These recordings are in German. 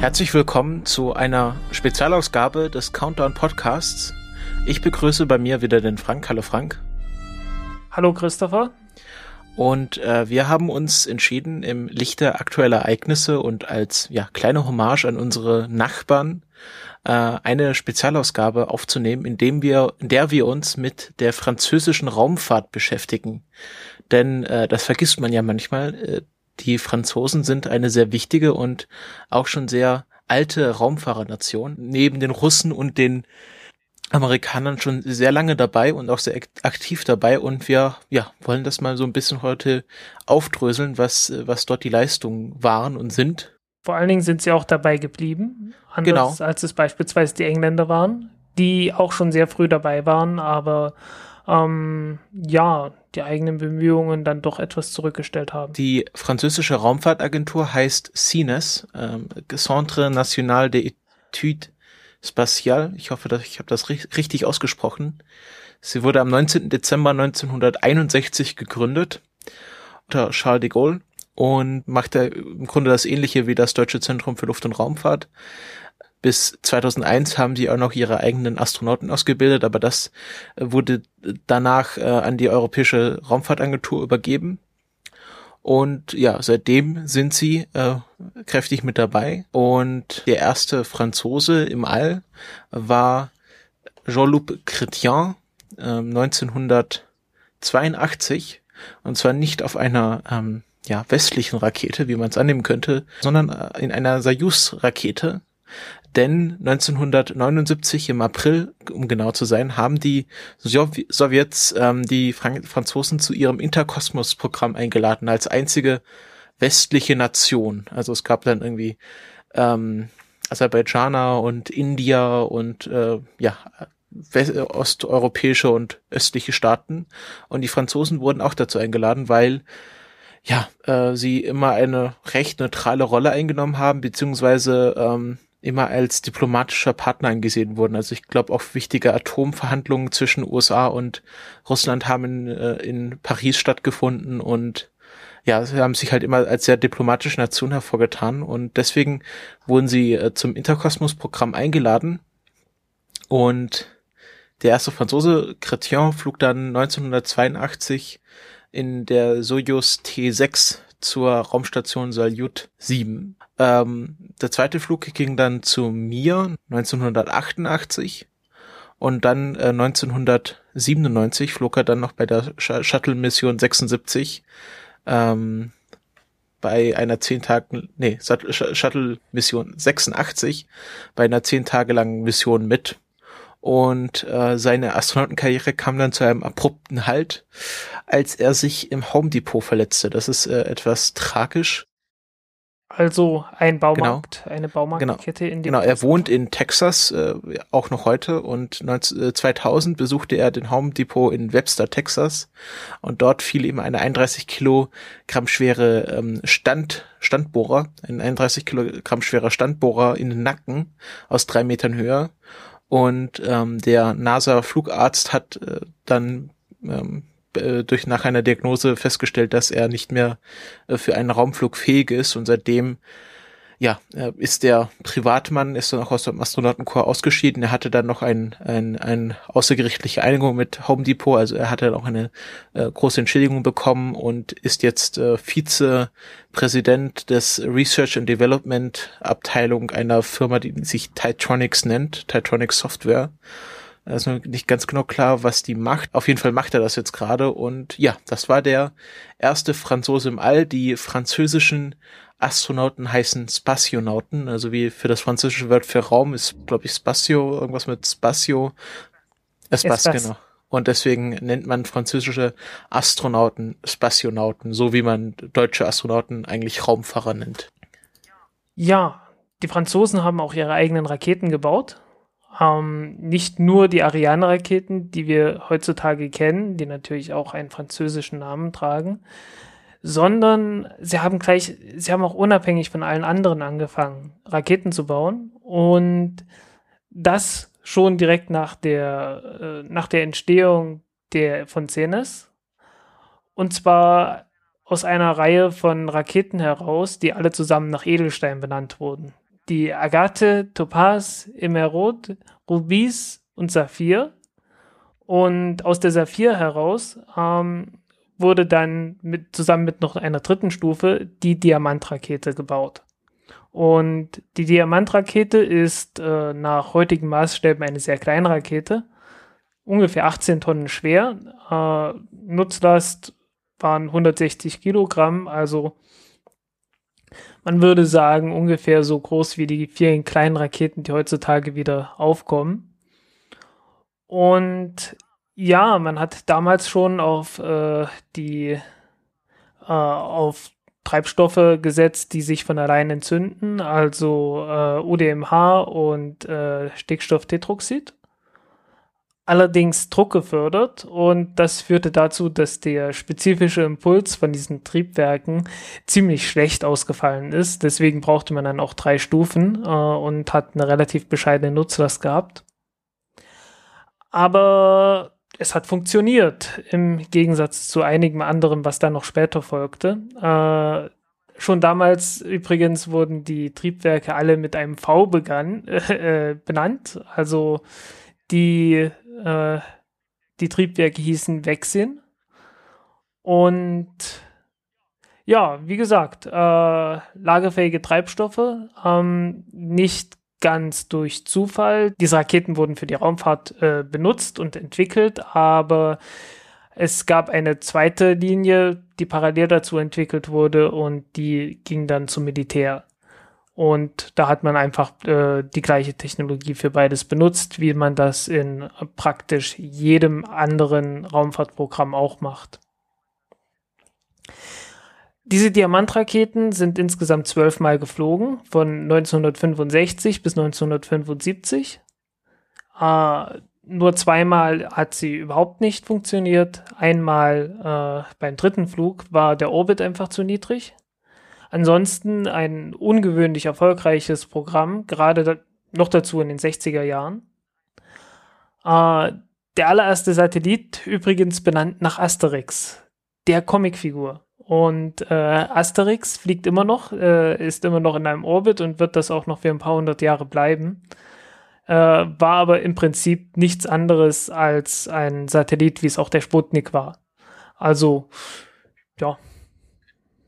Herzlich willkommen zu einer Spezialausgabe des Countdown Podcasts. Ich begrüße bei mir wieder den Frank. Hallo Frank. Hallo Christopher. Und äh, wir haben uns entschieden, im Lichte aktueller Ereignisse und als ja, kleine Hommage an unsere Nachbarn äh, eine Spezialausgabe aufzunehmen, indem wir, in der wir uns mit der französischen Raumfahrt beschäftigen. Denn äh, das vergisst man ja manchmal. Äh, die Franzosen sind eine sehr wichtige und auch schon sehr alte Raumfahrernation. Neben den Russen und den Amerikanern schon sehr lange dabei und auch sehr aktiv dabei und wir ja wollen das mal so ein bisschen heute aufdröseln, was was dort die Leistungen waren und sind. Vor allen Dingen sind sie auch dabei geblieben, anders genau. als es beispielsweise die Engländer waren, die auch schon sehr früh dabei waren, aber ähm, ja, die eigenen Bemühungen dann doch etwas zurückgestellt haben. Die französische Raumfahrtagentur heißt CINES, ähm, Centre National d'Etudes Spatial. Ich hoffe, dass ich habe das richtig ausgesprochen. Sie wurde am 19. Dezember 1961 gegründet unter Charles de Gaulle und machte im Grunde das ähnliche wie das Deutsche Zentrum für Luft- und Raumfahrt. Bis 2001 haben sie auch noch ihre eigenen Astronauten ausgebildet, aber das wurde danach äh, an die Europäische Raumfahrtagentur übergeben. Und ja, seitdem sind sie äh, kräftig mit dabei. Und der erste Franzose im All war Jean-Luc Chrétien äh, 1982. Und zwar nicht auf einer ähm, ja, westlichen Rakete, wie man es annehmen könnte, sondern äh, in einer Soyuz-Rakete, denn 1979 im April, um genau zu sein, haben die Sowjets ähm, die Frank Franzosen zu ihrem Interkosmos-Programm eingeladen als einzige westliche Nation. Also es gab dann irgendwie ähm, Aserbaidschaner und India und äh, ja osteuropäische und östliche Staaten und die Franzosen wurden auch dazu eingeladen, weil ja äh, sie immer eine recht neutrale Rolle eingenommen haben beziehungsweise ähm, immer als diplomatischer Partner angesehen wurden. Also ich glaube auch wichtige Atomverhandlungen zwischen USA und Russland haben in, äh, in Paris stattgefunden und ja, sie haben sich halt immer als sehr diplomatische Nation hervorgetan und deswegen wurden sie äh, zum Interkosmos-Programm eingeladen und der erste Franzose, Chrétien, flog dann 1982 in der Soyuz T6 zur Raumstation Salyut 7. Ähm, der zweite Flug ging dann zu mir 1988 und dann äh, 1997 flog er dann noch bei der Sh Shuttle Mission 76 ähm, bei einer zehn Tagen, nee, Shuttle Mission 86 bei einer zehn Tage langen Mission mit und äh, seine Astronautenkarriere kam dann zu einem abrupten Halt, als er sich im Home Depot verletzte. Das ist äh, etwas tragisch. Also ein Baumarkt, genau. eine Baumarktkette genau. in dem Genau, er wohnt in Texas, äh, auch noch heute und 19, 2000 äh, besuchte er den Home Depot in Webster, Texas und dort fiel ihm eine 31 Kilogramm schwere ähm, Stand, Standbohrer, ein 31 Kilogramm schwerer Standbohrer in den Nacken aus drei Metern Höhe und ähm, der NASA-Flugarzt hat äh, dann ähm, äh, durch nach einer Diagnose festgestellt, dass er nicht mehr äh, für einen Raumflug fähig ist. Und seitdem ja, ist der Privatmann, ist dann auch aus dem Astronautenkorps ausgeschieden. Er hatte dann noch ein, ein, ein außergerichtliche Einigung mit Home Depot, also er hatte dann auch eine äh, große Entschädigung bekommen und ist jetzt äh, Vizepräsident des Research and Development Abteilung einer Firma, die sich Titronics nennt, Titronics Software. Da ist noch nicht ganz genau klar, was die macht. Auf jeden Fall macht er das jetzt gerade. Und ja, das war der erste Franzose im All. Die französischen Astronauten heißen Spationauten, also wie für das französische Wort für Raum ist, glaube ich, Spatio, irgendwas mit Spatio. Espace, Espace. genau. Und deswegen nennt man französische Astronauten Spationauten, so wie man deutsche Astronauten eigentlich Raumfahrer nennt. Ja, die Franzosen haben auch ihre eigenen Raketen gebaut. ähm, nicht nur die Ariane-Raketen, die wir heutzutage kennen, die natürlich auch einen französischen Namen tragen, sondern sie haben gleich, sie haben auch unabhängig von allen anderen angefangen, Raketen zu bauen und das schon direkt nach der, äh, nach der Entstehung der, von CNS und zwar aus einer Reihe von Raketen heraus, die alle zusammen nach Edelstein benannt wurden die Agathe, Topaz, Emerald, Rubis und Saphir. Und aus der Saphir heraus ähm, wurde dann mit, zusammen mit noch einer dritten Stufe die Diamantrakete gebaut. Und die Diamantrakete ist äh, nach heutigen Maßstäben eine sehr kleine Rakete, ungefähr 18 Tonnen schwer. Äh, Nutzlast waren 160 Kilogramm, also man würde sagen, ungefähr so groß wie die vielen kleinen Raketen, die heutzutage wieder aufkommen. Und ja, man hat damals schon auf äh, die äh, auf Treibstoffe gesetzt, die sich von allein entzünden, also äh, UDMH und äh, Stickstofftetroxid allerdings Druck gefördert und das führte dazu, dass der spezifische Impuls von diesen Triebwerken ziemlich schlecht ausgefallen ist. Deswegen brauchte man dann auch drei Stufen äh, und hat eine relativ bescheidene Nutzlast gehabt. Aber es hat funktioniert, im Gegensatz zu einigem anderen, was dann noch später folgte. Äh, schon damals übrigens wurden die Triebwerke alle mit einem V begann, äh, benannt. Also die äh, die Triebwerke hießen Wechsin. Und ja, wie gesagt, äh, lagerfähige Treibstoffe, ähm, nicht ganz durch Zufall. Diese Raketen wurden für die Raumfahrt äh, benutzt und entwickelt, aber es gab eine zweite Linie, die parallel dazu entwickelt wurde und die ging dann zum Militär. Und da hat man einfach äh, die gleiche Technologie für beides benutzt, wie man das in praktisch jedem anderen Raumfahrtprogramm auch macht. Diese Diamantraketen sind insgesamt zwölfmal geflogen, von 1965 bis 1975. Äh, nur zweimal hat sie überhaupt nicht funktioniert. Einmal äh, beim dritten Flug war der Orbit einfach zu niedrig. Ansonsten ein ungewöhnlich erfolgreiches Programm, gerade da, noch dazu in den 60er Jahren. Äh, der allererste Satellit übrigens benannt nach Asterix, der Comicfigur. Und äh, Asterix fliegt immer noch, äh, ist immer noch in einem Orbit und wird das auch noch für ein paar hundert Jahre bleiben. Äh, war aber im Prinzip nichts anderes als ein Satellit, wie es auch der Sputnik war. Also, ja.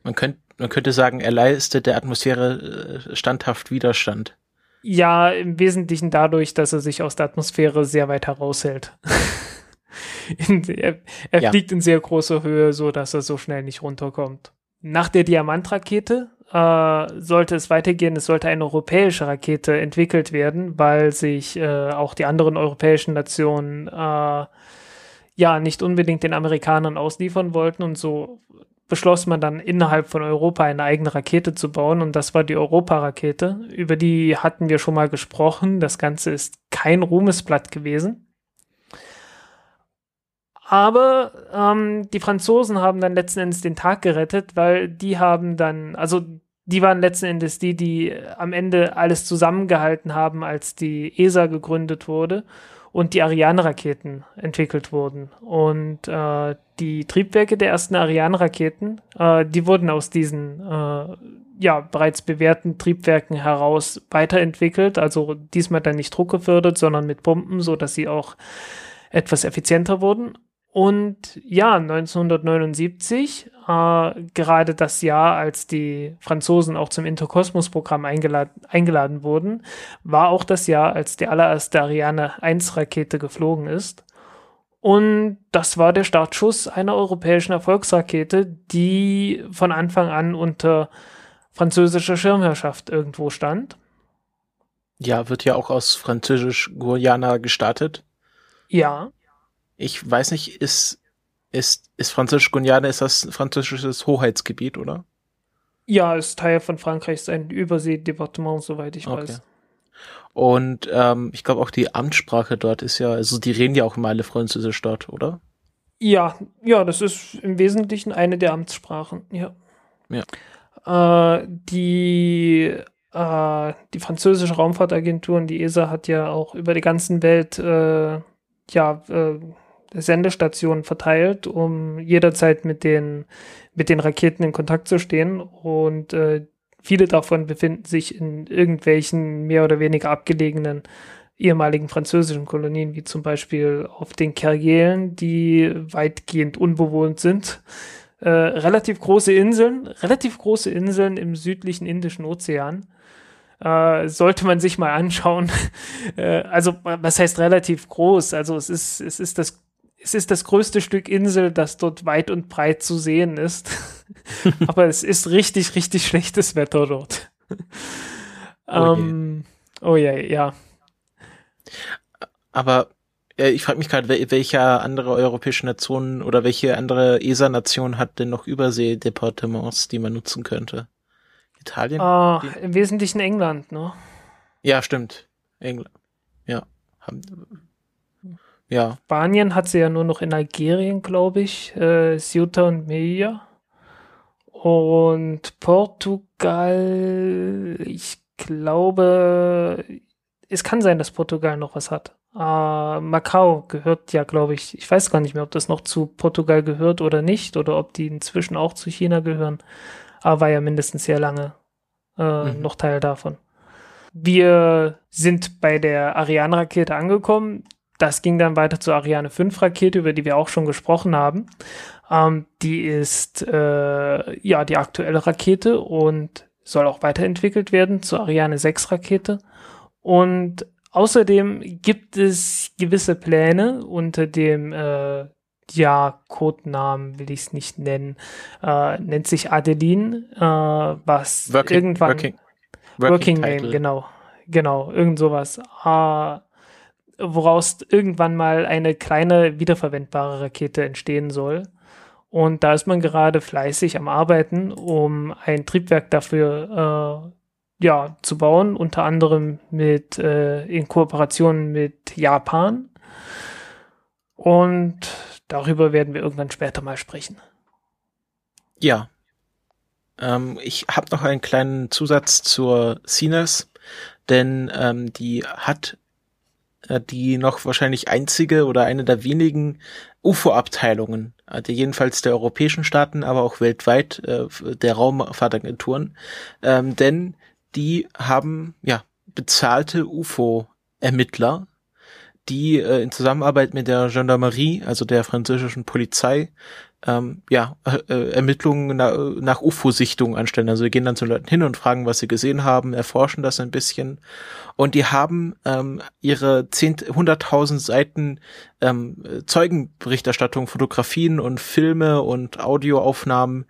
Man könnte man könnte sagen, er leistet der Atmosphäre äh, standhaft Widerstand. Ja, im Wesentlichen dadurch, dass er sich aus der Atmosphäre sehr weit heraushält. in, er, er ja. fliegt in sehr großer Höhe, so dass er so schnell nicht runterkommt. Nach der Diamantrakete äh, sollte es weitergehen. Es sollte eine europäische Rakete entwickelt werden, weil sich äh, auch die anderen europäischen Nationen äh, ja nicht unbedingt den Amerikanern ausliefern wollten und so beschloss man dann innerhalb von Europa eine eigene Rakete zu bauen und das war die Europa-Rakete. Über die hatten wir schon mal gesprochen. Das Ganze ist kein Ruhmesblatt gewesen. Aber ähm, die Franzosen haben dann letzten Endes den Tag gerettet, weil die haben dann, also die waren letzten Endes die, die am Ende alles zusammengehalten haben, als die ESA gegründet wurde und die Ariane-Raketen entwickelt wurden. Und äh, die Triebwerke der ersten Ariane-Raketen, äh, die wurden aus diesen äh, ja bereits bewährten Triebwerken heraus weiterentwickelt. Also diesmal dann nicht druckgefördert, sondern mit Pumpen, so dass sie auch etwas effizienter wurden. Und ja, 1979, äh, gerade das Jahr, als die Franzosen auch zum Interkosmos-Programm eingeladen, eingeladen wurden, war auch das Jahr, als die allererste Ariane 1-Rakete geflogen ist. Und das war der Startschuss einer europäischen Erfolgsrakete, die von Anfang an unter französischer Schirmherrschaft irgendwo stand. Ja, wird ja auch aus Französisch-Guyana gestartet. Ja ich weiß nicht, ist, ist, ist Französisch-Guyana, ist das französisches Hoheitsgebiet, oder? Ja, ist Teil von Frankreich, ist ein Überseedepartement, soweit ich okay. weiß. Und ähm, ich glaube auch die Amtssprache dort ist ja, also die reden ja auch immer alle Französisch dort, oder? Ja, ja, das ist im Wesentlichen eine der Amtssprachen, ja. Ja. Äh, die, äh, die französische Raumfahrtagentur und die ESA hat ja auch über die ganze Welt äh, ja, äh, Sendestationen verteilt, um jederzeit mit den, mit den Raketen in Kontakt zu stehen. Und äh, viele davon befinden sich in irgendwelchen mehr oder weniger abgelegenen ehemaligen französischen Kolonien, wie zum Beispiel auf den Kerguelen, die weitgehend unbewohnt sind. Äh, relativ große Inseln, relativ große Inseln im südlichen Indischen Ozean. Äh, sollte man sich mal anschauen. äh, also, was heißt relativ groß? Also, es ist, es ist das es ist das größte Stück Insel, das dort weit und breit zu sehen ist. Aber es ist richtig, richtig schlechtes Wetter dort. Oh, ähm, oh ja, ja. Aber äh, ich frage mich gerade, welche andere europäische Nation oder welche andere ESA-Nation hat denn noch Überseedepartements, die man nutzen könnte? Italien? Ah, Im Wesentlichen England, ne? Ja, stimmt. England. Ja. Haben, ja. Spanien hat sie ja nur noch in Algerien, glaube ich. Äh, Ceuta und Melilla. Und Portugal, ich glaube, es kann sein, dass Portugal noch was hat. Uh, Macau gehört ja, glaube ich, ich weiß gar nicht mehr, ob das noch zu Portugal gehört oder nicht, oder ob die inzwischen auch zu China gehören. Aber war ja mindestens sehr lange äh, mhm. noch Teil davon. Wir sind bei der Ariane-Rakete angekommen. Das ging dann weiter zur Ariane 5 Rakete, über die wir auch schon gesprochen haben. Ähm, die ist äh, ja die aktuelle Rakete und soll auch weiterentwickelt werden zur Ariane 6 Rakete. Und außerdem gibt es gewisse Pläne unter dem äh, ja, Codenamen will ich es nicht nennen, äh, nennt sich Adeline, äh, was working, irgendwann working, working, working Name, genau, genau, irgend sowas. Äh, woraus irgendwann mal eine kleine wiederverwendbare Rakete entstehen soll. Und da ist man gerade fleißig am Arbeiten, um ein Triebwerk dafür äh, ja, zu bauen, unter anderem mit äh, in Kooperation mit Japan. Und darüber werden wir irgendwann später mal sprechen. Ja. Ähm, ich habe noch einen kleinen Zusatz zur CNES, denn ähm, die hat die noch wahrscheinlich einzige oder eine der wenigen UFO-Abteilungen, also jedenfalls der europäischen Staaten, aber auch weltweit äh, der Raumfahrtagenturen, ähm, denn die haben ja bezahlte UFO-Ermittler, die äh, in Zusammenarbeit mit der Gendarmerie, also der französischen Polizei, ähm, ja, äh, äh Ermittlungen na, nach UFO-Sichtungen anstellen. Also wir gehen dann zu Leuten hin und fragen, was sie gesehen haben, erforschen das ein bisschen. Und die haben ähm, ihre 100.000 Seiten ähm, Zeugenberichterstattung, Fotografien und Filme und Audioaufnahmen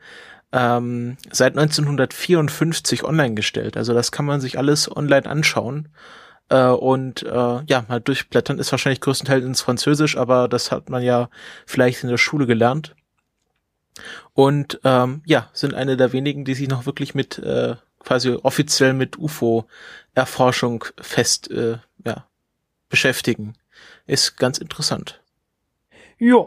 ähm, seit 1954 online gestellt. Also das kann man sich alles online anschauen. Äh, und äh, ja, mal durchblättern ist wahrscheinlich größtenteils ins Französisch, aber das hat man ja vielleicht in der Schule gelernt. Und ähm, ja, sind eine der wenigen, die sich noch wirklich mit äh, quasi offiziell mit UFO-Erforschung fest äh, ja, beschäftigen. Ist ganz interessant. Ja.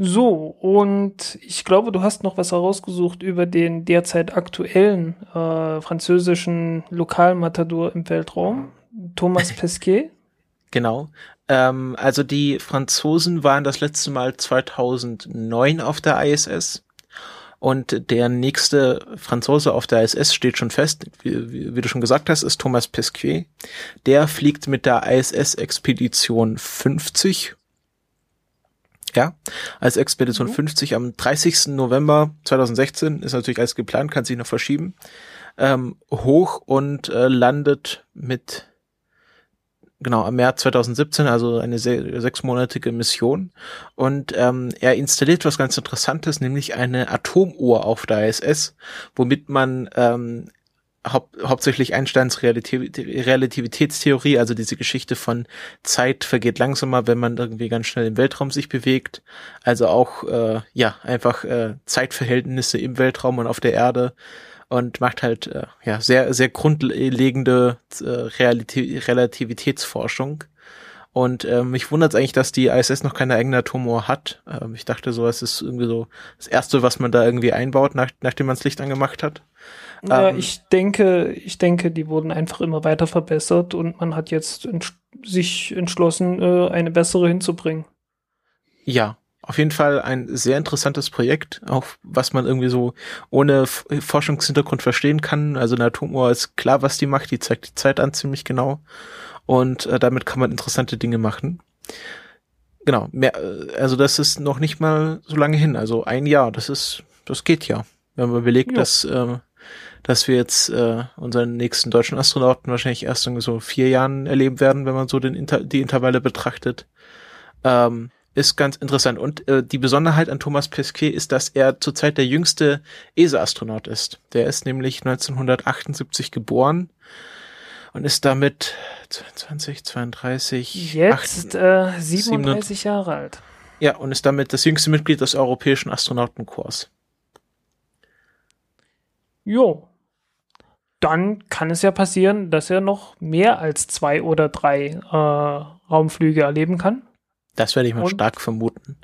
So, und ich glaube, du hast noch was herausgesucht über den derzeit aktuellen äh, französischen Lokalmatador im Weltraum, Thomas Pesquet. Genau. Ähm, also die Franzosen waren das letzte Mal 2009 auf der ISS. Und der nächste Franzose auf der ISS steht schon fest, wie, wie, wie du schon gesagt hast, ist Thomas Pesquet. Der fliegt mit der ISS-Expedition 50 ja, als Expedition mhm. 50 am 30. November 2016 ist natürlich alles geplant, kann sich noch verschieben, ähm, hoch und äh, landet mit genau, am März 2017, also eine se sechsmonatige Mission. Und ähm, er installiert was ganz Interessantes, nämlich eine Atomuhr auf der ISS, womit man ähm, hau hauptsächlich Einsteins Relativ Relativitätstheorie, also diese Geschichte von Zeit vergeht langsamer, wenn man irgendwie ganz schnell im Weltraum sich bewegt. Also auch äh, ja einfach äh, Zeitverhältnisse im Weltraum und auf der Erde und macht halt äh, ja sehr sehr grundlegende äh, Relativ Relativitätsforschung. Und äh, mich wundert es eigentlich, dass die ISS noch keine eigene Atomuhr hat. Ähm, ich dachte, sowas ist irgendwie so das Erste, was man da irgendwie einbaut, nach, nachdem man das Licht angemacht hat. Ja, ähm, ich denke, ich denke, die wurden einfach immer weiter verbessert und man hat jetzt ents sich entschlossen, äh, eine bessere hinzubringen. Ja, auf jeden Fall ein sehr interessantes Projekt, auch was man irgendwie so ohne Forschungshintergrund verstehen kann. Also eine Atomuhr ist klar, was die macht, die zeigt die Zeit an ziemlich genau und äh, damit kann man interessante Dinge machen. Genau, mehr, äh, also das ist noch nicht mal so lange hin, also ein Jahr, das ist, das geht ja. Wenn man überlegt, dass, äh, dass wir jetzt äh, unseren nächsten deutschen Astronauten wahrscheinlich erst in so vier Jahren erleben werden, wenn man so den Inter die Intervalle betrachtet. Ähm, ist ganz interessant. Und äh, die Besonderheit an Thomas Pesquet ist, dass er zurzeit der jüngste ESA-Astronaut ist. Der ist nämlich 1978 geboren und ist damit 22, 32, jetzt 8, äh, 37 Jahre alt. Ja, und ist damit das jüngste Mitglied des Europäischen Astronautenkorps. Jo. Dann kann es ja passieren, dass er noch mehr als zwei oder drei äh, Raumflüge erleben kann. Das werde ich mal und, stark vermuten.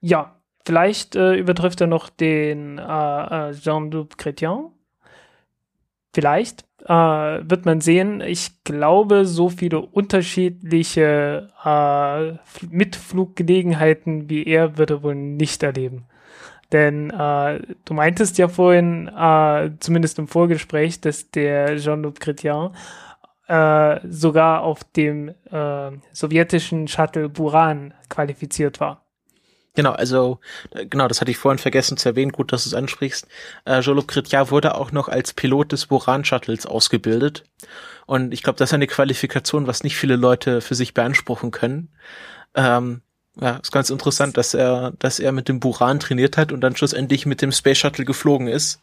Ja, vielleicht äh, übertrifft er noch den äh, äh Jean-Luc Chrétien. Vielleicht äh, wird man sehen. Ich glaube, so viele unterschiedliche äh, Mitfluggelegenheiten wie er wird er wohl nicht erleben. Denn äh, du meintest ja vorhin, äh, zumindest im Vorgespräch, dass der Jean-Luc Chrétien äh, sogar auf dem äh, sowjetischen Shuttle Buran qualifiziert war. Genau, also äh, genau, das hatte ich vorhin vergessen zu erwähnen. Gut, dass du es ansprichst. Äh, Jolo Kritja wurde auch noch als Pilot des Buran-Shuttles ausgebildet. Und ich glaube, das ist eine Qualifikation, was nicht viele Leute für sich beanspruchen können. Ähm, ja, ist ganz interessant, dass er, dass er mit dem Buran trainiert hat und dann schlussendlich mit dem Space Shuttle geflogen ist.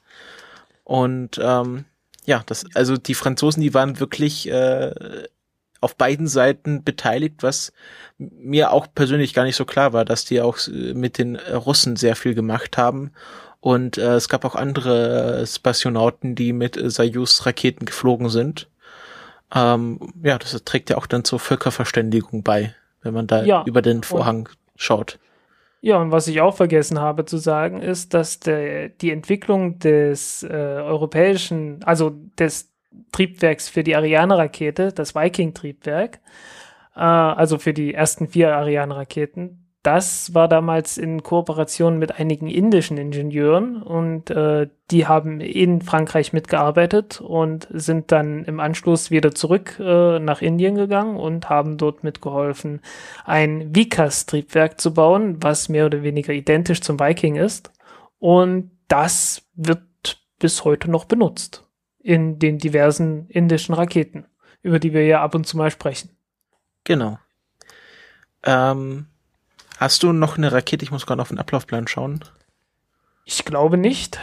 Und ähm, ja, das, also die Franzosen, die waren wirklich äh, auf beiden Seiten beteiligt, was mir auch persönlich gar nicht so klar war, dass die auch äh, mit den Russen sehr viel gemacht haben. Und äh, es gab auch andere Spationauten, die mit äh, Soyuz-Raketen geflogen sind. Ähm, ja, das trägt ja auch dann zur Völkerverständigung bei, wenn man da ja. über den Vorhang schaut. Ja, und was ich auch vergessen habe zu sagen, ist, dass der, die Entwicklung des äh, europäischen, also des Triebwerks für die Ariane-Rakete, das Viking-Triebwerk, äh, also für die ersten vier Ariane-Raketen, das war damals in Kooperation mit einigen indischen Ingenieuren und äh, die haben in Frankreich mitgearbeitet und sind dann im Anschluss wieder zurück äh, nach Indien gegangen und haben dort mitgeholfen, ein Vikas-Triebwerk zu bauen, was mehr oder weniger identisch zum Viking ist. Und das wird bis heute noch benutzt in den diversen indischen Raketen, über die wir ja ab und zu mal sprechen. Genau. Ähm, hast du noch eine Rakete? Ich muss gerade auf den Ablaufplan schauen. Ich glaube nicht.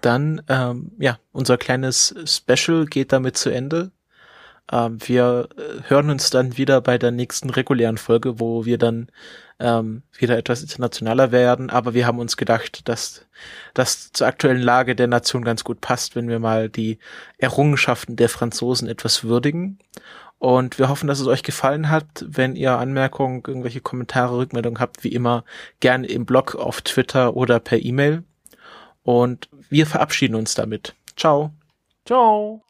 Dann, ähm, ja, unser kleines Special geht damit zu Ende. Ähm, wir äh, hören uns dann wieder bei der nächsten regulären Folge, wo wir dann ähm, wieder etwas internationaler werden. Aber wir haben uns gedacht, dass das zur aktuellen Lage der Nation ganz gut passt, wenn wir mal die Errungenschaften der Franzosen etwas würdigen. Und wir hoffen, dass es euch gefallen hat. Wenn ihr Anmerkungen, irgendwelche Kommentare, Rückmeldungen habt, wie immer, gerne im Blog, auf Twitter oder per E-Mail. Und wir verabschieden uns damit. Ciao. Ciao.